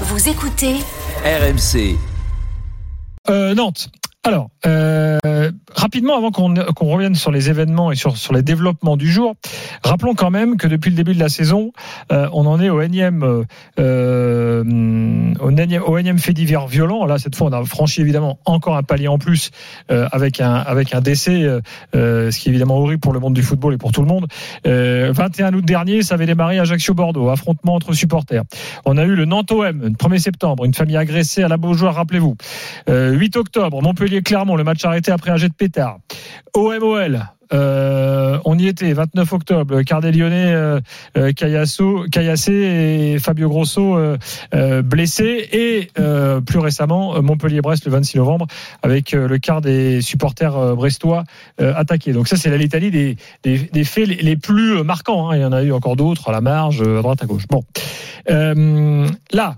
Vous écoutez RMC. Euh, Nantes. Alors, euh, rapidement, avant qu'on qu'on revienne sur les événements et sur, sur les développements du jour, rappelons quand même que depuis le début de la saison, euh, on en est au énième, euh, euh, au énième, au énième fait divers violent. Là, cette fois, on a franchi évidemment encore un palier en plus euh, avec un avec un décès, euh, ce qui est évidemment horrible pour le monde du football et pour tout le monde. Euh, 21 août dernier, ça avait démarré à Ajaccio-Bordeaux, affrontement entre supporters. On a eu le Nantes-OM, le 1er septembre, une famille agressée à la Beaujoire, rappelez-vous. Euh, 8 octobre, Montpellier-Clermont, le match arrêté après un jet de pétard. OMOL, euh, on y était, 29 octobre, des Lyonnais, euh, euh, et Fabio Grosso euh, euh, blessés. Et euh, plus récemment, Montpellier-Brest le 26 novembre, avec le quart des supporters brestois attaqués. Donc ça, c'est la litanie des, des, faits les, plus marquants. hein. Il y en a eu encore d'autres à la marge, à droite, à gauche. Bon. Là,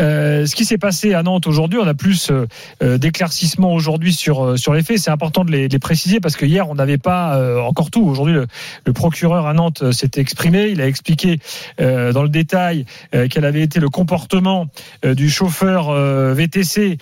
euh, ce qui s'est passé à Nantes aujourd'hui, on a plus euh, euh, d'éclaircissements aujourd'hui sur euh, sur les faits. C'est important de les, préciser parce que hier on n'avait pas encore tout. Aujourd'hui, le, procureur à Nantes s'était exprimé. Il a expliqué dans le détail quel avait été le comportement du chauffeur VTC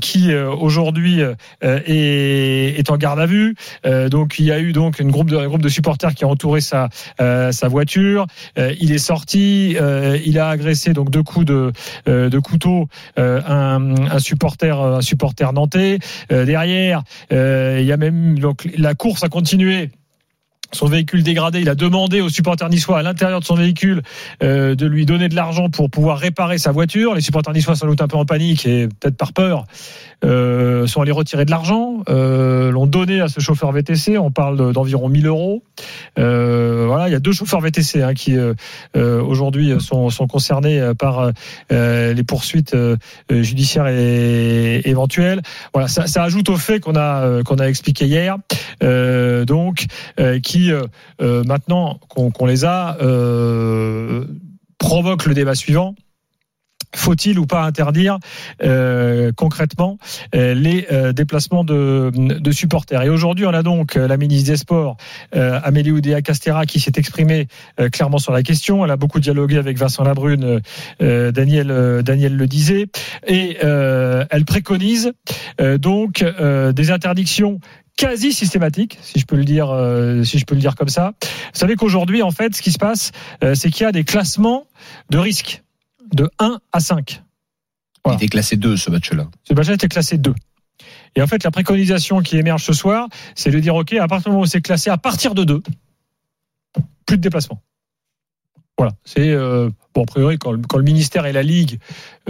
qui aujourd'hui est, en garde à vue. Donc il y a eu donc un groupe de supporters qui a entouré sa sa voiture. Il est sorti. il a agressé donc deux coups de de couteau euh, un, un supporter un supporter nantais. Euh, derrière, euh, il y a même donc la course a continué son véhicule dégradé, il a demandé aux supporters niçois à l'intérieur de son véhicule euh, de lui donner de l'argent pour pouvoir réparer sa voiture. Les supporters niçois sans doute un peu en panique et peut-être par peur euh, sont allés retirer de l'argent, euh, l'ont donné à ce chauffeur VTC. On parle de- d'environ 1000 euros. Voilà, il y a deux chauffeurs VTC hein, qui aujourd'hui sont, sont concernés par les poursuites judiciaires et, éventuelles. Voilà, ça, ça ajoute au fait qu'on a qu'on a expliqué hier. Donc euh, euh, euh, maintenant qu'on qu'on les a euh, provoque le débat suivant. Faut-il ou pas interdire euh, concrètement euh, les euh, déplacements de, supporters? Et aujourd'hui, on a donc la ministre des Sports, Amélie Oudéa Castera, qui s'est exprimée clairement sur la question. Elle a beaucoup dialogué avec Vincent Labrune, Daniel, Daniel le disait, et elle préconise donc des interdictions quasi systématiques, si je peux le dire, si je peux le dire comme ça. Vous savez qu'aujourd'hui, en fait, ce qui se passe, c'est qu'il y a des classements de risque de 1 à 5. Voilà. Il était classé 2 ce match-là. Ce match était classé 2. Et en fait, la préconisation qui émerge ce soir, c'est de dire, OK, à partir du moment où c'est classé à partir de 2, plus de déplacement. Voilà. C'est, euh, bon, a priori, quand, le- quand le ministère et la Ligue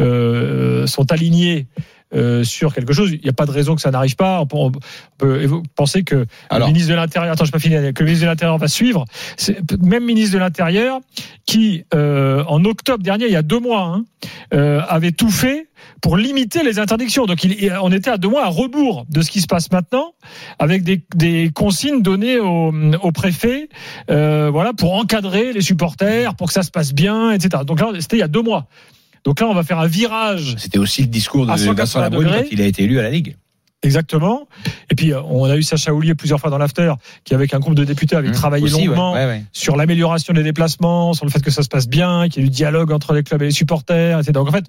euh, sont alignés euh, sur quelque chose, il n'y a pas de raison que ça n'arrive pas. On peut, on peut penser que Alors. le ministre de l'Intérieur, attends, je pas fini, que le ministre de l'Intérieur va suivre. Même ministre de l'Intérieur qui, euh, en octobre dernier, il y a deux mois, hein, euh, avait tout fait pour limiter les interdictions. Donc, il, on était à deux mois à rebours de ce qui se passe maintenant, avec des, des consignes données au, au préfet, euh, voilà, pour encadrer les supporters, pour que ça se passe bien, etc. Donc là, c'était il y a deux mois. Donc là, on va faire un virage C'était aussi le discours de À 180 Vincent Labrune quand il a été élu à la Ligue. Exactement. Et puis, euh, on a eu Sacha Oulier plusieurs fois dans l'after, qui avec un groupe de députés avait Mmh, travaillé aussi, longuement ouais, ouais. sur l'amélioration des déplacements, sur le fait que ça se passe bien, qu'il y ait du dialogue entre les clubs et les supporters, etc. Donc en fait,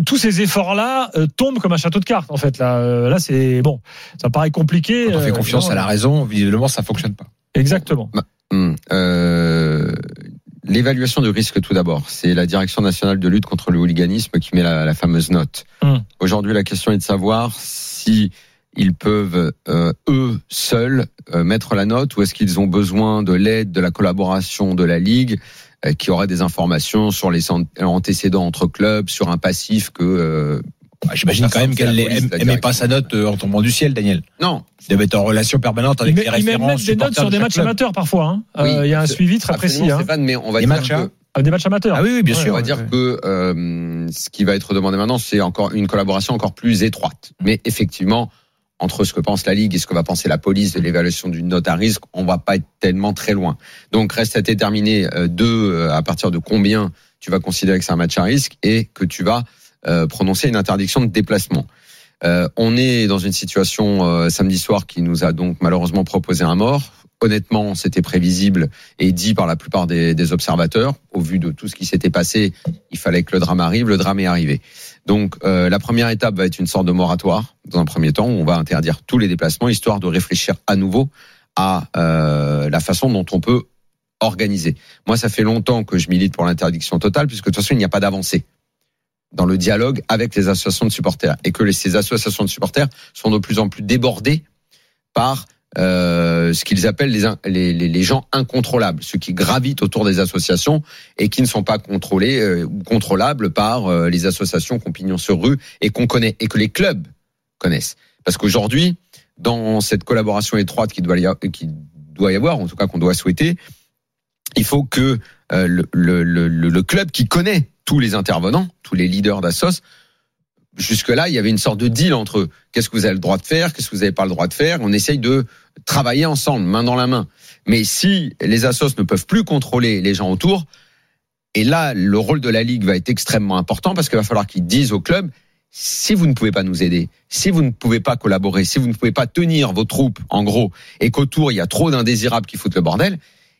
tous ces efforts-là euh, tombent comme un château de cartes. En fait, là, euh, là, c'est bon, ça paraît compliqué. Quand on fait euh, confiance non, à la raison, visiblement ça fonctionne pas. Exactement. Hum, euh, L'évaluation du risque tout d'abord, c'est la Direction nationale de lutte contre le hooliganisme qui met la, la fameuse note. Hum. Aujourd'hui, la question est de savoir si ils peuvent euh, eux seuls euh, mettre la note ou est-ce qu'ils ont besoin de l'aide, de la collaboration de la ligue euh, qui aurait des informations sur les an- antécédents entre clubs, sur un passif que euh, Bah, J'imagine quand même qu'elle police, aime- la aimait pas sa note euh, en tombant du ciel, Daniel. non. Il devait être en relation permanente avec les ils mettent des notes sur de des matchs club. amateurs parfois. hein. Euh, Oui, Il y a un suivi très précis. hein. Stéphane, mais on va Des dire matchs, que hein. Ah, Des matchs amateurs. Ah oui, oui, bien Ouais, sûr. on va ouais, dire ouais. que euh, ce qui va être demandé maintenant, c'est encore une collaboration encore plus étroite. Mais effectivement, entre ce que pense la Ligue et ce que va penser la police de l'évaluation d'une note à risque, on va pas être tellement très loin. Donc reste à déterminer euh, de euh, à partir de combien tu vas considérer que c'est un match à risque et que tu vas euh, prononcer une interdiction de déplacement. Euh, on est dans une situation euh, samedi soir qui nous a donc malheureusement proposé un mort. honnêtement, c'était prévisible et dit par la plupart des, observateurs. Au vu de tout ce qui s'était passé, il fallait que le drame arrive. Le drame est arrivé. Donc, la première étape va être une sorte de moratoire. Dans un premier temps, où on va interdire tous les déplacements, histoire de réfléchir à nouveau à la façon dont on peut organiser. Moi, ça fait longtemps que je milite pour l'interdiction totale, puisque de toute façon, il n'y a pas d'avancée dans le dialogue avec les associations de supporters et que ces associations de supporters sont de plus en plus débordées par euh, ce qu'ils appellent les, les, les, gens incontrôlables, ceux qui gravitent autour des associations et qui ne sont pas contrôlés euh, ou contrôlables par euh, les associations qu'on pignon sur rue et qu'on connaît et que les clubs connaissent. Parce qu'aujourd'hui, dans cette collaboration étroite qui doit doit y avoir, en tout cas qu'on doit souhaiter, il faut que euh, le, le, le, le, club qui connaît tous les intervenants, tous les leaders d'assos, jusque-là, il y avait une sorte de deal entre eux. Qu'est-ce que vous avez le droit de faire, qu'est-ce que vous n'avez pas le droit de faire? On essaye de travailler ensemble, main dans la main. Mais si les assos ne peuvent plus contrôler les gens autour, et là, le rôle de la Ligue va être extrêmement important parce qu'il va falloir qu'ils disent au club, si vous ne pouvez pas nous aider, si vous ne pouvez pas collaborer, si vous ne pouvez pas tenir vos troupes, en gros, et qu'autour, il y a trop d'indésirables qui foutent le bordel,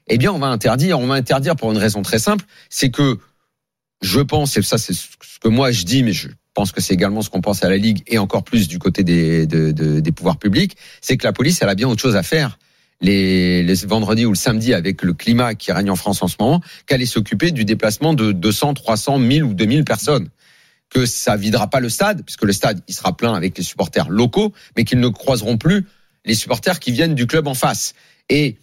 eh bien, on va interdire. On va interdire pour une raison très simple, c'est que je pense, et ça c'est ce que moi je dis, mais je pense que c'est également ce qu'on pense à la Ligue et encore plus du côté des, des pouvoirs publics, c'est que la police, elle a bien autre chose à faire. Les, les vendredis ou le samedi avec le climat qui règne en France en ce moment, qu'aller s'occuper du déplacement de 200, 300, 1000 ou 2000 personnes. Que ça videra pas le stade, puisque le stade, il sera plein avec les supporters locaux, mais qu'ils ne croiseront plus les supporters qui viennent du club en face. Et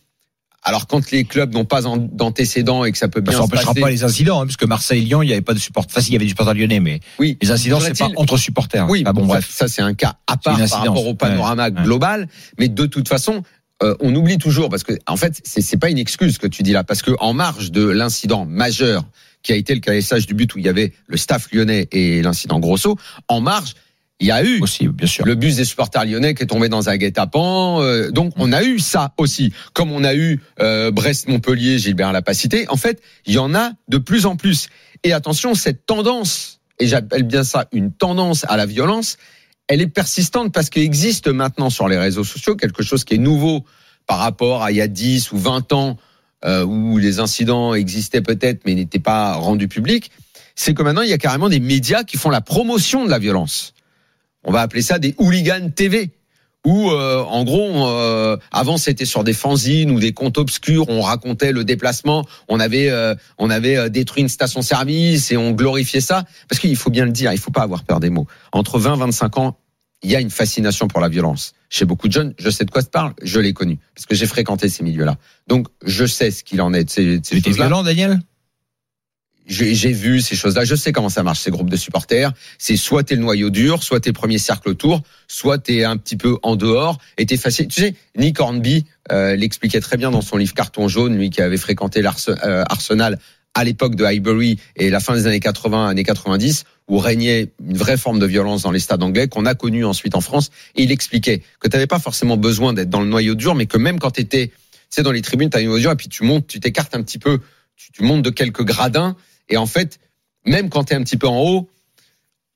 alors quand les clubs n'ont pas d'antécédents et que ça peut bien ça n'empêchera pas les incidents, hein, puisque Marseille-Lyon, il n'y avait pas de supporters. Enfin, il y avait du supporter lyonnais, mais oui. les incidents, c'est pas entre supporters. Oui, ah bon, bref. Ça, c'est un cas à part par rapport au panorama global. Mais de toute façon, euh, on oublie toujours parce que en fait, c'est c'est pas une excuse que tu dis là, parce que en marge de l'incident majeur qui a été le caissage du but où il y avait le staff lyonnais et l'incident Grosso, en marge il y a eu aussi, bien sûr. le bus des supporters lyonnais qui est tombé dans un guet-apens. Euh, donc on a eu ça aussi, comme on a eu euh, Brest-Montpellier, Gilbert l'a pas cité. En fait, il y en a de plus en plus. Et attention, cette tendance, et j'appelle bien ça une tendance à la violence, elle est persistante parce qu'il existe maintenant sur les réseaux sociaux quelque chose qui est nouveau par rapport à il y a 10 ou 20 ans euh, où les incidents existaient peut-être mais n'étaient pas rendus publics. C'est que maintenant il y a carrément des médias qui font la promotion de la violence on va appeler ça des hooligans TV où euh, en gros euh, avant c'était sur des fanzines ou des comptes obscurs on racontait le déplacement on avait euh, on avait détruit une station service et on glorifiait ça. Parce qu'il faut bien le dire il faut pas avoir peur des mots. Entre 20 25 ans il y a une fascination pour la violence. Chez beaucoup de jeunes je sais de quoi se parle je l'ai connu. Parce que j'ai fréquenté ces milieux là donc je sais ce qu'il en est de ces, ces violent Daniel? J'ai vu ces choses-là, je sais comment ça marche ces groupes de supporters. C'est soit t'es le noyau dur, soit t'es premier cercle autour, soit t'es un petit peu en dehors et t'es facile. Tu sais, Nick Hornby euh, l'expliquait très bien dans son livre Carton jaune, lui qui avait fréquenté l'Arsenal euh, à l'époque de Highbury et la fin des années 80, années 90, où régnait une vraie forme de violence dans les stades anglais qu'on a connu ensuite en France. Et il expliquait que tu n'avais pas forcément besoin d'être dans le noyau dur, mais que même quand tu étais, tu sais, dans les tribunes, tu as un noyau dur et puis tu montes, tu t'écartes un petit peu, tu montes de quelques gradins et en fait, même quand tu es un petit peu en haut,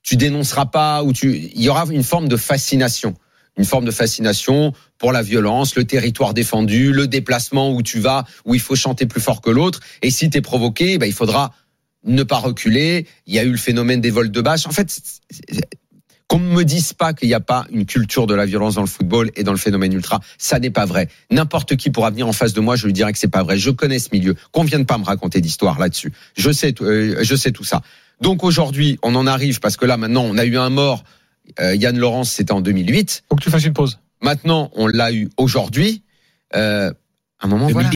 tu dénonceras pas ou tu il y aura une forme de fascination, une forme de fascination pour la violence, le territoire défendu, le déplacement où tu vas où il faut chanter plus fort que l'autre. Et si tu es provoqué, ben il faudra ne pas reculer, il y a eu le phénomène des vols de bâches. En fait, qu'on ne me dise pas qu'il n'y a pas une culture de la violence dans le football et dans le phénomène ultra, ça n'est pas vrai. N'importe qui pourra venir en face de moi, je lui dirai que c'est pas vrai. Je connais ce milieu. Qu'on vienne pas me raconter d'histoire là-dessus. Je sais, euh, je sais tout ça. Donc aujourd'hui, on en arrive parce que là maintenant, on a eu un mort. Euh, Yann Laurence, c'était en 2008. Faut que tu fasses une pause. Maintenant, on l'a eu aujourd'hui. Euh, un moment, voilà.